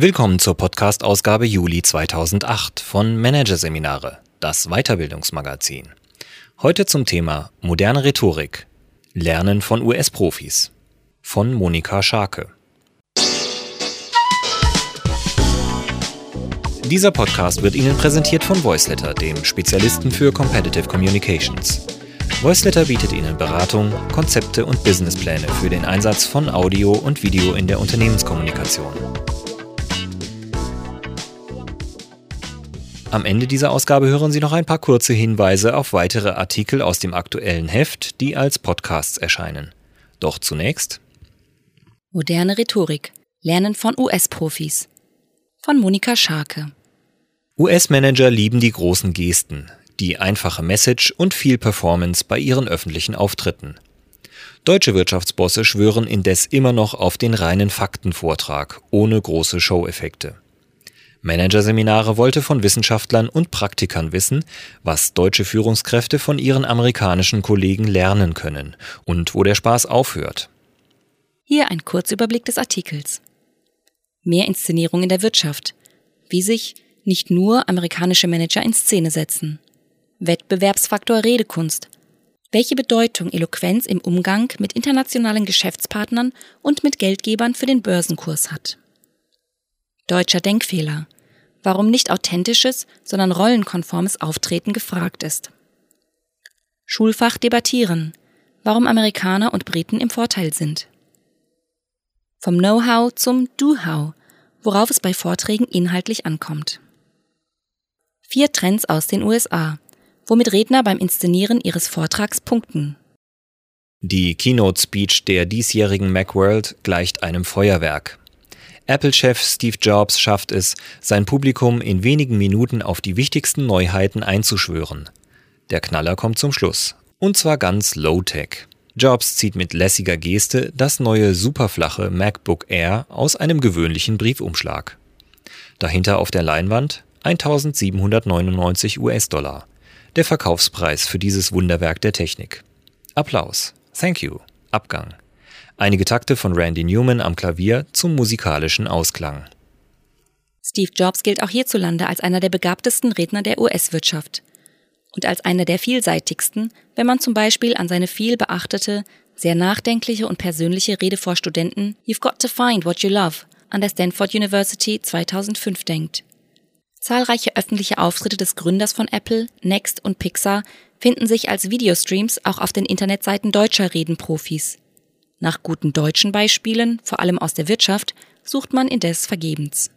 Willkommen zur Podcast-Ausgabe Juli 2008 von Managerseminare, das Weiterbildungsmagazin. Heute zum Thema moderne Rhetorik. Lernen von US-Profis. Von Monika Scharke. Dieser Podcast wird Ihnen präsentiert von Voiceletter, dem Spezialisten für Competitive Communications. Voiceletter bietet Ihnen Beratung, Konzepte und Businesspläne für den Einsatz von Audio und Video in der Unternehmenskommunikation. Am Ende dieser Ausgabe hören Sie noch ein paar kurze Hinweise auf weitere Artikel aus dem aktuellen Heft, die als Podcasts erscheinen. Doch zunächst Moderne Rhetorik. Lernen von US-Profis. Von Monika Scharke. US-Manager lieben die großen Gesten, die einfache Message und viel Performance bei ihren öffentlichen Auftritten. Deutsche Wirtschaftsbosse schwören indes immer noch auf den reinen Faktenvortrag ohne große Show-Effekte. Managerseminare wollte von Wissenschaftlern und Praktikern wissen, was deutsche Führungskräfte von ihren amerikanischen Kollegen lernen können und wo der Spaß aufhört. Hier ein Kurzüberblick des Artikels. Mehr Inszenierung in der Wirtschaft. Wie sich nicht nur amerikanische Manager in Szene setzen. Wettbewerbsfaktor Redekunst. Welche Bedeutung Eloquenz im Umgang mit internationalen Geschäftspartnern und mit Geldgebern für den Börsenkurs hat. Deutscher Denkfehler. Warum nicht authentisches, sondern rollenkonformes Auftreten gefragt ist. Schulfach debattieren. Warum Amerikaner und Briten im Vorteil sind. Vom Know-how zum Do-how, worauf es bei Vorträgen inhaltlich ankommt. Vier Trends aus den USA, womit Redner beim Inszenieren ihres Vortrags punkten. Die Keynote-Speech der diesjährigen Macworld gleicht einem Feuerwerk. Apple-Chef Steve Jobs schafft es, sein Publikum in wenigen Minuten auf die wichtigsten Neuheiten einzuschwören. Der Knaller kommt zum Schluss. Und zwar ganz low-tech. Jobs zieht mit lässiger Geste das neue superflache MacBook Air aus einem gewöhnlichen Briefumschlag. Dahinter auf der Leinwand 1799 US-Dollar. Der Verkaufspreis für dieses Wunderwerk der Technik. Applaus. Thank you. Abgang. Einige Takte von Randy Newman am Klavier zum musikalischen Ausklang. Steve Jobs gilt auch hierzulande als einer der begabtesten Redner der US-Wirtschaft und als einer der vielseitigsten, wenn man zum Beispiel an seine viel beachtete, sehr nachdenkliche und persönliche Rede vor Studenten You've Got to Find What You Love an der Stanford University 2005 denkt. Zahlreiche öffentliche Auftritte des Gründers von Apple, Next und Pixar finden sich als Videostreams auch auf den Internetseiten deutscher Redenprofis. Nach guten deutschen Beispielen, vor allem aus der Wirtschaft, sucht man indes vergebens.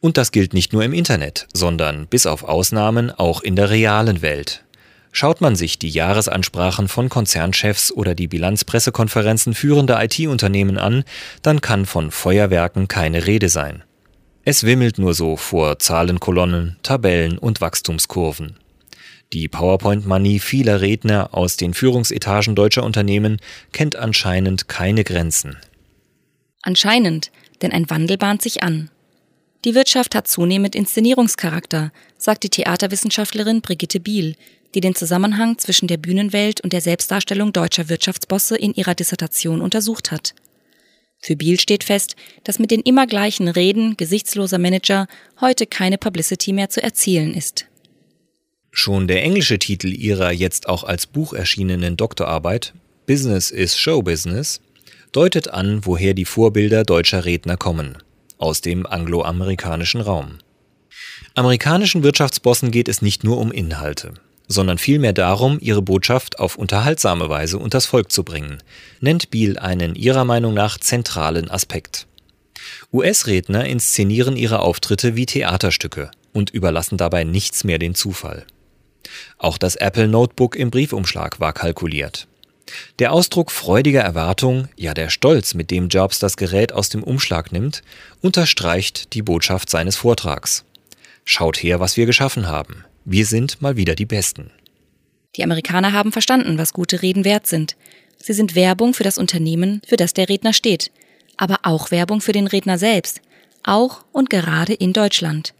Und das gilt nicht nur im Internet, sondern bis auf Ausnahmen auch in der realen Welt. Schaut man sich die Jahresansprachen von Konzernchefs oder die Bilanzpressekonferenzen führender IT-Unternehmen an, dann kann von Feuerwerken keine Rede sein. Es wimmelt nur so vor Zahlenkolonnen, Tabellen und Wachstumskurven. Die PowerPoint-Manie vieler Redner aus den Führungsetagen deutscher Unternehmen kennt anscheinend keine Grenzen. Anscheinend, denn ein Wandel bahnt sich an. Die Wirtschaft hat zunehmend Inszenierungscharakter, sagt die Theaterwissenschaftlerin Brigitte Biel, die den Zusammenhang zwischen der Bühnenwelt und der Selbstdarstellung deutscher Wirtschaftsbosse in ihrer Dissertation untersucht hat. Für Biel steht fest, dass mit den immer gleichen Reden gesichtsloser Manager heute keine Publicity mehr zu erzielen ist. Schon der englische Titel ihrer jetzt auch als Buch erschienenen Doktorarbeit Business is Show Business deutet an, woher die Vorbilder deutscher Redner kommen, aus dem angloamerikanischen Raum. Amerikanischen Wirtschaftsbossen geht es nicht nur um Inhalte, sondern vielmehr darum, ihre Botschaft auf unterhaltsame Weise unters Volk zu bringen, nennt Biel einen ihrer Meinung nach zentralen Aspekt. US-Redner inszenieren ihre Auftritte wie Theaterstücke und überlassen dabei nichts mehr den Zufall. Auch das Apple Notebook im Briefumschlag war kalkuliert. Der Ausdruck freudiger Erwartung, ja der Stolz, mit dem Jobs das Gerät aus dem Umschlag nimmt, unterstreicht die Botschaft seines Vortrags. Schaut her, was wir geschaffen haben. Wir sind mal wieder die Besten. Die Amerikaner haben verstanden, was gute Reden wert sind. Sie sind Werbung für das Unternehmen, für das der Redner steht, aber auch Werbung für den Redner selbst, auch und gerade in Deutschland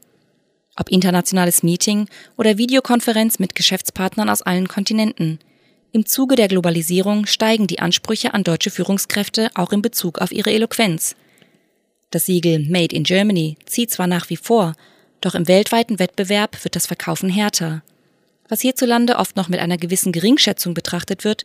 ob internationales Meeting oder Videokonferenz mit Geschäftspartnern aus allen Kontinenten. Im Zuge der Globalisierung steigen die Ansprüche an deutsche Führungskräfte auch in Bezug auf ihre Eloquenz. Das Siegel Made in Germany zieht zwar nach wie vor, doch im weltweiten Wettbewerb wird das Verkaufen härter. Was hierzulande oft noch mit einer gewissen Geringschätzung betrachtet wird,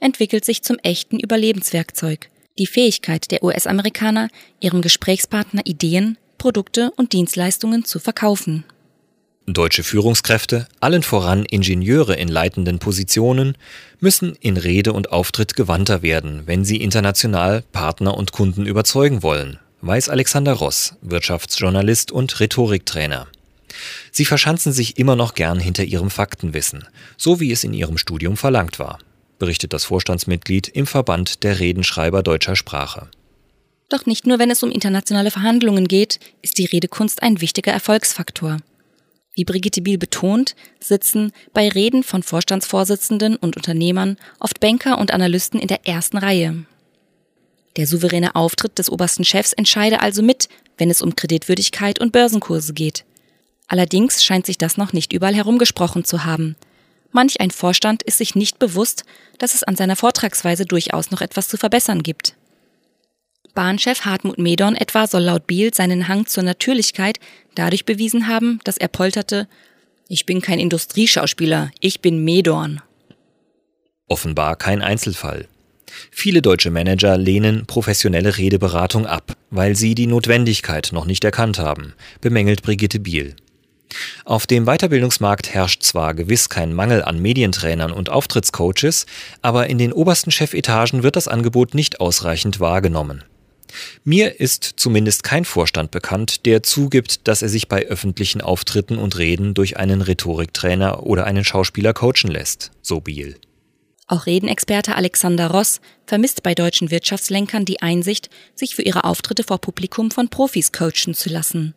entwickelt sich zum echten Überlebenswerkzeug. Die Fähigkeit der US-Amerikaner, ihrem Gesprächspartner Ideen, Produkte und Dienstleistungen zu verkaufen. Deutsche Führungskräfte, allen voran Ingenieure in leitenden Positionen, müssen in Rede und Auftritt gewandter werden, wenn sie international Partner und Kunden überzeugen wollen, weiß Alexander Ross, Wirtschaftsjournalist und Rhetoriktrainer. Sie verschanzen sich immer noch gern hinter ihrem Faktenwissen, so wie es in ihrem Studium verlangt war, berichtet das Vorstandsmitglied im Verband der Redenschreiber deutscher Sprache. Doch nicht nur wenn es um internationale Verhandlungen geht, ist die Redekunst ein wichtiger Erfolgsfaktor. Wie Brigitte Biel betont, sitzen bei Reden von Vorstandsvorsitzenden und Unternehmern oft Banker und Analysten in der ersten Reihe. Der souveräne Auftritt des obersten Chefs entscheide also mit, wenn es um Kreditwürdigkeit und Börsenkurse geht. Allerdings scheint sich das noch nicht überall herumgesprochen zu haben. Manch ein Vorstand ist sich nicht bewusst, dass es an seiner Vortragsweise durchaus noch etwas zu verbessern gibt. Bahnchef Hartmut Medorn etwa soll laut Biel seinen Hang zur Natürlichkeit dadurch bewiesen haben, dass er polterte, ich bin kein Industrieschauspieler, ich bin Medorn. Offenbar kein Einzelfall. Viele deutsche Manager lehnen professionelle Redeberatung ab, weil sie die Notwendigkeit noch nicht erkannt haben, bemängelt Brigitte Biel. Auf dem Weiterbildungsmarkt herrscht zwar gewiss kein Mangel an Medientrainern und Auftrittscoaches, aber in den obersten Chefetagen wird das Angebot nicht ausreichend wahrgenommen. Mir ist zumindest kein Vorstand bekannt, der zugibt, dass er sich bei öffentlichen Auftritten und Reden durch einen Rhetoriktrainer oder einen Schauspieler coachen lässt, so Biel. Auch Redenexperte Alexander Ross vermisst bei deutschen Wirtschaftslenkern die Einsicht, sich für ihre Auftritte vor Publikum von Profis coachen zu lassen.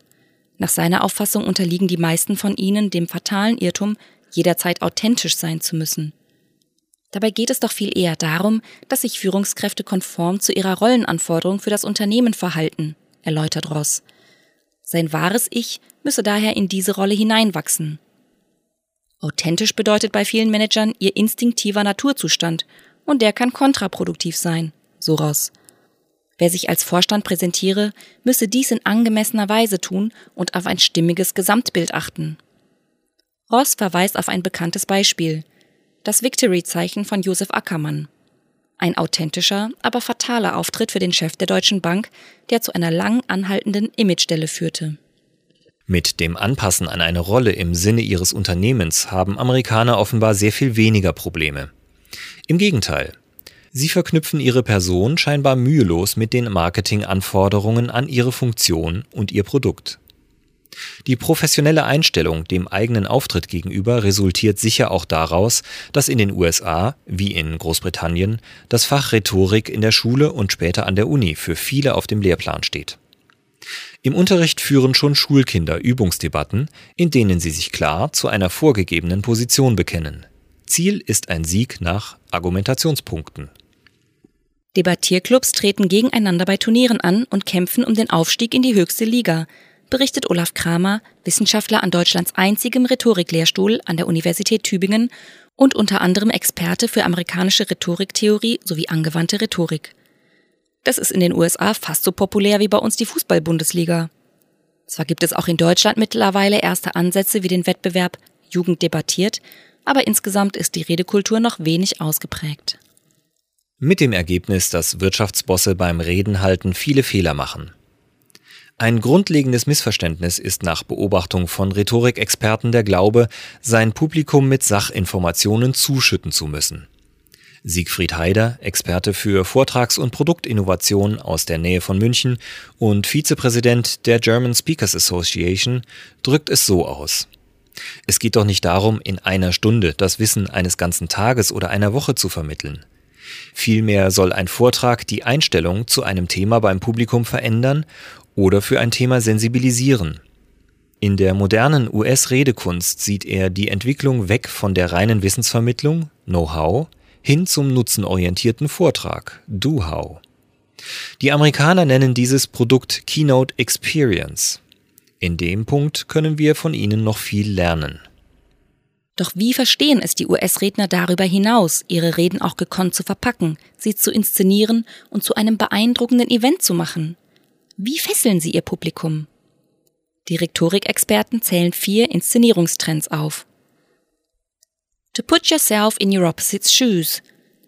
Nach seiner Auffassung unterliegen die meisten von ihnen dem fatalen Irrtum, jederzeit authentisch sein zu müssen. Dabei geht es doch viel eher darum, dass sich Führungskräfte konform zu ihrer Rollenanforderung für das Unternehmen verhalten, erläutert Ross. Sein wahres Ich müsse daher in diese Rolle hineinwachsen. Authentisch bedeutet bei vielen Managern ihr instinktiver Naturzustand, und der kann kontraproduktiv sein, so Ross. Wer sich als Vorstand präsentiere, müsse dies in angemessener Weise tun und auf ein stimmiges Gesamtbild achten. Ross verweist auf ein bekanntes Beispiel – das Victory-Zeichen von Josef Ackermann. Ein authentischer, aber fataler Auftritt für den Chef der Deutschen Bank, der zu einer lang anhaltenden Imagestelle führte. Mit dem Anpassen an eine Rolle im Sinne ihres Unternehmens haben Amerikaner offenbar sehr viel weniger Probleme. Im Gegenteil. Sie verknüpfen ihre Person scheinbar mühelos mit den Marketinganforderungen an ihre Funktion und ihr Produkt. Die professionelle Einstellung dem eigenen Auftritt gegenüber resultiert sicher auch daraus, dass in den USA, wie in Großbritannien, das Fach Rhetorik in der Schule und später an der Uni für viele auf dem Lehrplan steht. Im Unterricht führen schon Schulkinder Übungsdebatten, in denen sie sich klar zu einer vorgegebenen Position bekennen. Ziel ist ein Sieg nach Argumentationspunkten. Debattierclubs treten gegeneinander bei Turnieren an und kämpfen um den Aufstieg in die höchste Liga, berichtet Olaf Kramer, Wissenschaftler an Deutschlands einzigem Rhetoriklehrstuhl an der Universität Tübingen und unter anderem Experte für amerikanische Rhetoriktheorie sowie angewandte Rhetorik. Das ist in den USA fast so populär wie bei uns die Fußball-Bundesliga. Zwar gibt es auch in Deutschland mittlerweile erste Ansätze wie den Wettbewerb Jugend debattiert, aber insgesamt ist die Redekultur noch wenig ausgeprägt. Mit dem Ergebnis, dass Wirtschaftsbosse beim Reden halten viele Fehler machen. Ein grundlegendes Missverständnis ist nach Beobachtung von Rhetorikexperten der Glaube, sein Publikum mit Sachinformationen zuschütten zu müssen. Siegfried Haider, Experte für Vortrags- und Produktinnovation aus der Nähe von München und Vizepräsident der German Speakers Association, drückt es so aus. Es geht doch nicht darum, in einer Stunde das Wissen eines ganzen Tages oder einer Woche zu vermitteln. Vielmehr soll ein Vortrag die Einstellung zu einem Thema beim Publikum verändern oder für ein Thema sensibilisieren. In der modernen US-Redekunst sieht er die Entwicklung weg von der reinen Wissensvermittlung, Know-how, hin zum nutzenorientierten Vortrag, Do-How. Die Amerikaner nennen dieses Produkt Keynote Experience. In dem Punkt können wir von ihnen noch viel lernen. Doch wie verstehen es die US-Redner darüber hinaus, ihre Reden auch gekonnt zu verpacken, sie zu inszenieren und zu einem beeindruckenden Event zu machen? Wie fesseln sie ihr Publikum? Die Rhetorikexperten zählen vier Inszenierungstrends auf. To put yourself in your opposite's shoes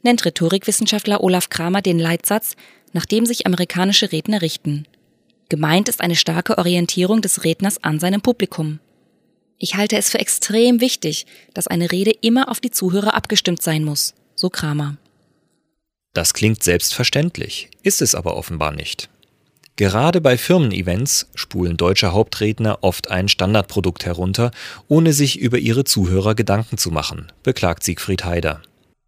nennt Rhetorikwissenschaftler Olaf Kramer den Leitsatz, nach dem sich amerikanische Redner richten. Gemeint ist eine starke Orientierung des Redners an seinem Publikum. Ich halte es für extrem wichtig, dass eine Rede immer auf die Zuhörer abgestimmt sein muss, so Kramer. Das klingt selbstverständlich, ist es aber offenbar nicht. Gerade bei Firmen-Events spulen deutsche Hauptredner oft ein Standardprodukt herunter, ohne sich über ihre Zuhörer Gedanken zu machen, beklagt Siegfried Haider.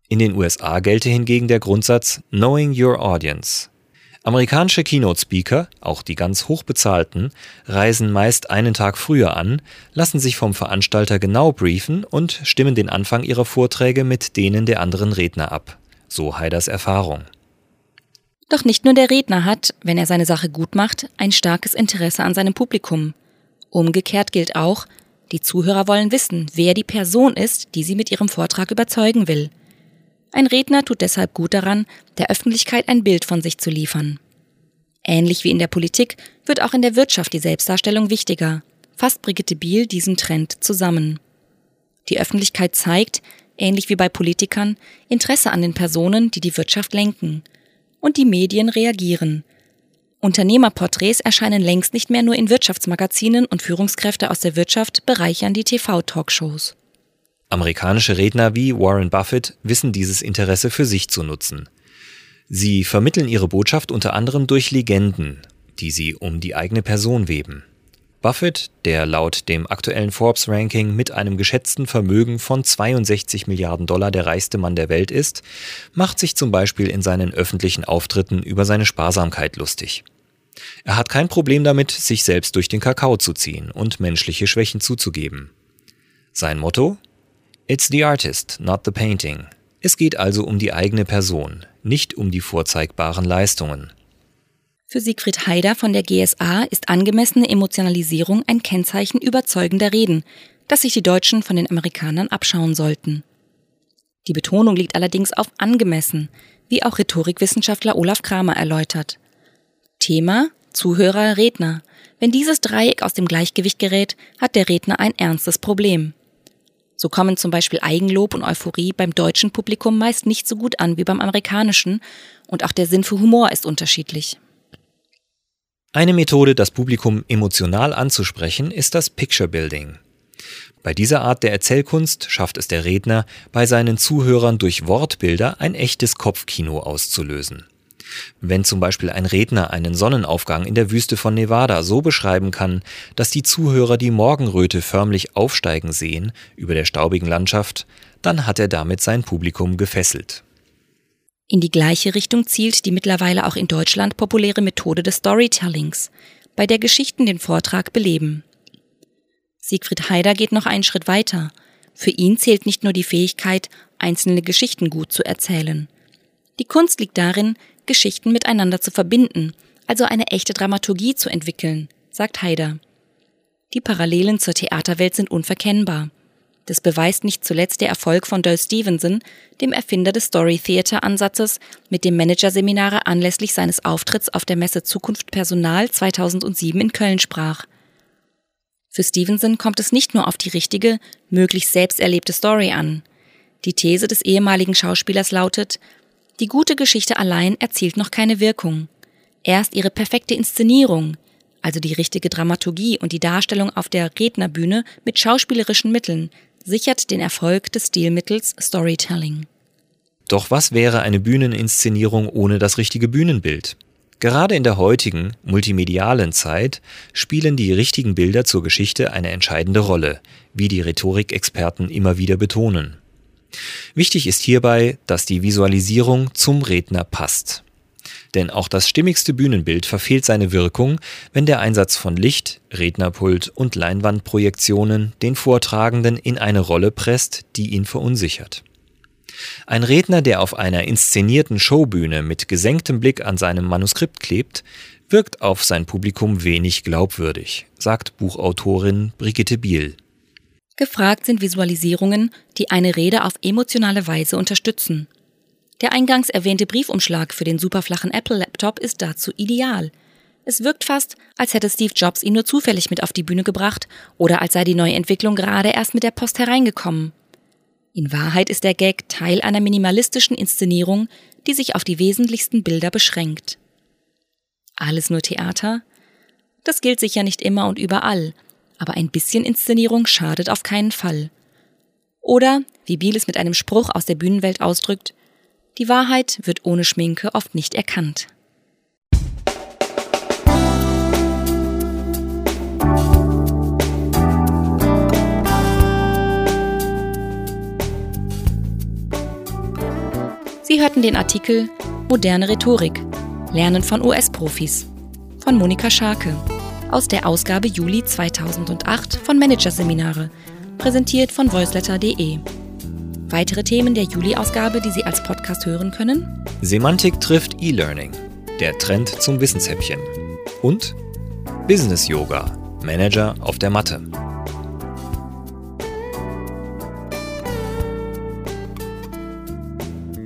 In den USA gelte hingegen der Grundsatz Knowing Your Audience. Amerikanische Keynote-Speaker, auch die ganz hochbezahlten, reisen meist einen Tag früher an, lassen sich vom Veranstalter genau briefen und stimmen den Anfang ihrer Vorträge mit denen der anderen Redner ab. So Haiders Erfahrung. Doch nicht nur der Redner hat, wenn er seine Sache gut macht, ein starkes Interesse an seinem Publikum. Umgekehrt gilt auch, die Zuhörer wollen wissen, wer die Person ist, die sie mit ihrem Vortrag überzeugen will. Ein Redner tut deshalb gut daran, der Öffentlichkeit ein Bild von sich zu liefern. Ähnlich wie in der Politik wird auch in der Wirtschaft die Selbstdarstellung wichtiger, fasst Brigitte Biel diesen Trend zusammen. Die Öffentlichkeit zeigt, ähnlich wie bei Politikern, Interesse an den Personen, die die Wirtschaft lenken. Und die Medien reagieren. Unternehmerporträts erscheinen längst nicht mehr nur in Wirtschaftsmagazinen und Führungskräfte aus der Wirtschaft bereichern die TV-Talkshows. Amerikanische Redner wie Warren Buffett wissen dieses Interesse für sich zu nutzen. Sie vermitteln ihre Botschaft unter anderem durch Legenden, die sie um die eigene Person weben. Buffett, der laut dem aktuellen Forbes-Ranking mit einem geschätzten Vermögen von 62 Milliarden Dollar der reichste Mann der Welt ist, macht sich zum Beispiel in seinen öffentlichen Auftritten über seine Sparsamkeit lustig. Er hat kein Problem damit, sich selbst durch den Kakao zu ziehen und menschliche Schwächen zuzugeben. Sein Motto? It's the artist, not the painting. Es geht also um die eigene Person, nicht um die vorzeigbaren Leistungen. Für Siegfried Haider von der GSA ist angemessene Emotionalisierung ein Kennzeichen überzeugender Reden, das sich die Deutschen von den Amerikanern abschauen sollten. Die Betonung liegt allerdings auf angemessen, wie auch Rhetorikwissenschaftler Olaf Kramer erläutert. Thema, Zuhörer, Redner. Wenn dieses Dreieck aus dem Gleichgewicht gerät, hat der Redner ein ernstes Problem. So kommen zum Beispiel Eigenlob und Euphorie beim deutschen Publikum meist nicht so gut an wie beim amerikanischen und auch der Sinn für Humor ist unterschiedlich. Eine Methode, das Publikum emotional anzusprechen, ist das Picture Building. Bei dieser Art der Erzählkunst schafft es der Redner, bei seinen Zuhörern durch Wortbilder ein echtes Kopfkino auszulösen. Wenn zum Beispiel ein Redner einen Sonnenaufgang in der Wüste von Nevada so beschreiben kann, dass die Zuhörer die Morgenröte förmlich aufsteigen sehen über der staubigen Landschaft, dann hat er damit sein Publikum gefesselt. In die gleiche Richtung zielt die mittlerweile auch in Deutschland populäre Methode des Storytellings, bei der Geschichten den Vortrag beleben. Siegfried Haider geht noch einen Schritt weiter. Für ihn zählt nicht nur die Fähigkeit, einzelne Geschichten gut zu erzählen. Die Kunst liegt darin, Geschichten miteinander zu verbinden, also eine echte Dramaturgie zu entwickeln, sagt Haider. Die Parallelen zur Theaterwelt sind unverkennbar. Das beweist nicht zuletzt der Erfolg von Doyle Stevenson, dem Erfinder des Story Theater Ansatzes, mit dem Managerseminare anlässlich seines Auftritts auf der Messe Zukunft Personal 2007 in Köln sprach. Für Stevenson kommt es nicht nur auf die richtige, möglichst selbst erlebte Story an. Die These des ehemaligen Schauspielers lautet, die gute Geschichte allein erzielt noch keine Wirkung. Erst ihre perfekte Inszenierung, also die richtige Dramaturgie und die Darstellung auf der Rednerbühne mit schauspielerischen Mitteln, sichert den Erfolg des Stilmittels Storytelling. Doch was wäre eine Bühneninszenierung ohne das richtige Bühnenbild? Gerade in der heutigen, multimedialen Zeit spielen die richtigen Bilder zur Geschichte eine entscheidende Rolle, wie die Rhetorikexperten immer wieder betonen. Wichtig ist hierbei, dass die Visualisierung zum Redner passt. Denn auch das stimmigste Bühnenbild verfehlt seine Wirkung, wenn der Einsatz von Licht, Rednerpult und Leinwandprojektionen den Vortragenden in eine Rolle presst, die ihn verunsichert. Ein Redner, der auf einer inszenierten Showbühne mit gesenktem Blick an seinem Manuskript klebt, wirkt auf sein Publikum wenig glaubwürdig, sagt Buchautorin Brigitte Biel. Gefragt sind Visualisierungen, die eine Rede auf emotionale Weise unterstützen. Der eingangs erwähnte Briefumschlag für den superflachen Apple-Laptop ist dazu ideal. Es wirkt fast, als hätte Steve Jobs ihn nur zufällig mit auf die Bühne gebracht oder als sei die neue Entwicklung gerade erst mit der Post hereingekommen. In Wahrheit ist der Gag Teil einer minimalistischen Inszenierung, die sich auf die wesentlichsten Bilder beschränkt. Alles nur Theater? Das gilt sicher nicht immer und überall, aber ein bisschen Inszenierung schadet auf keinen Fall. Oder, wie Biel es mit einem Spruch aus der Bühnenwelt ausdrückt, die Wahrheit wird ohne Schminke oft nicht erkannt. Sie hörten den Artikel Moderne Rhetorik. Lernen von US-Profis von Monika Scharke aus der Ausgabe Juli 2008 von Managerseminare, präsentiert von voiceletter.de. Weitere Themen der Juli-Ausgabe, die Sie als Podcast hören können? Semantik trifft E-Learning. Der Trend zum Wissenshäppchen. Und Business Yoga. Manager auf der Matte.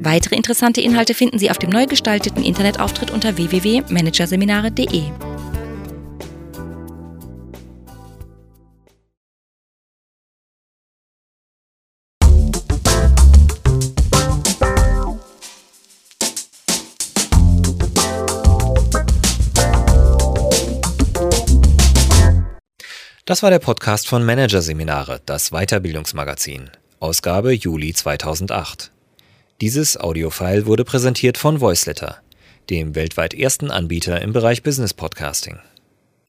Weitere interessante Inhalte finden Sie auf dem neu gestalteten Internetauftritt unter www.managerseminare.de. Das war der Podcast von Managerseminare, das Weiterbildungsmagazin, Ausgabe Juli 2008. Dieses Audiofile wurde präsentiert von Voiceletter, dem weltweit ersten Anbieter im Bereich Business Podcasting.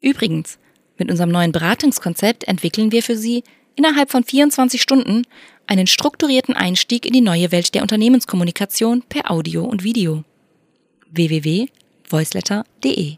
Übrigens, mit unserem neuen Beratungskonzept entwickeln wir für Sie innerhalb von 24 Stunden einen strukturierten Einstieg in die neue Welt der Unternehmenskommunikation per Audio und Video. www.voiceletter.de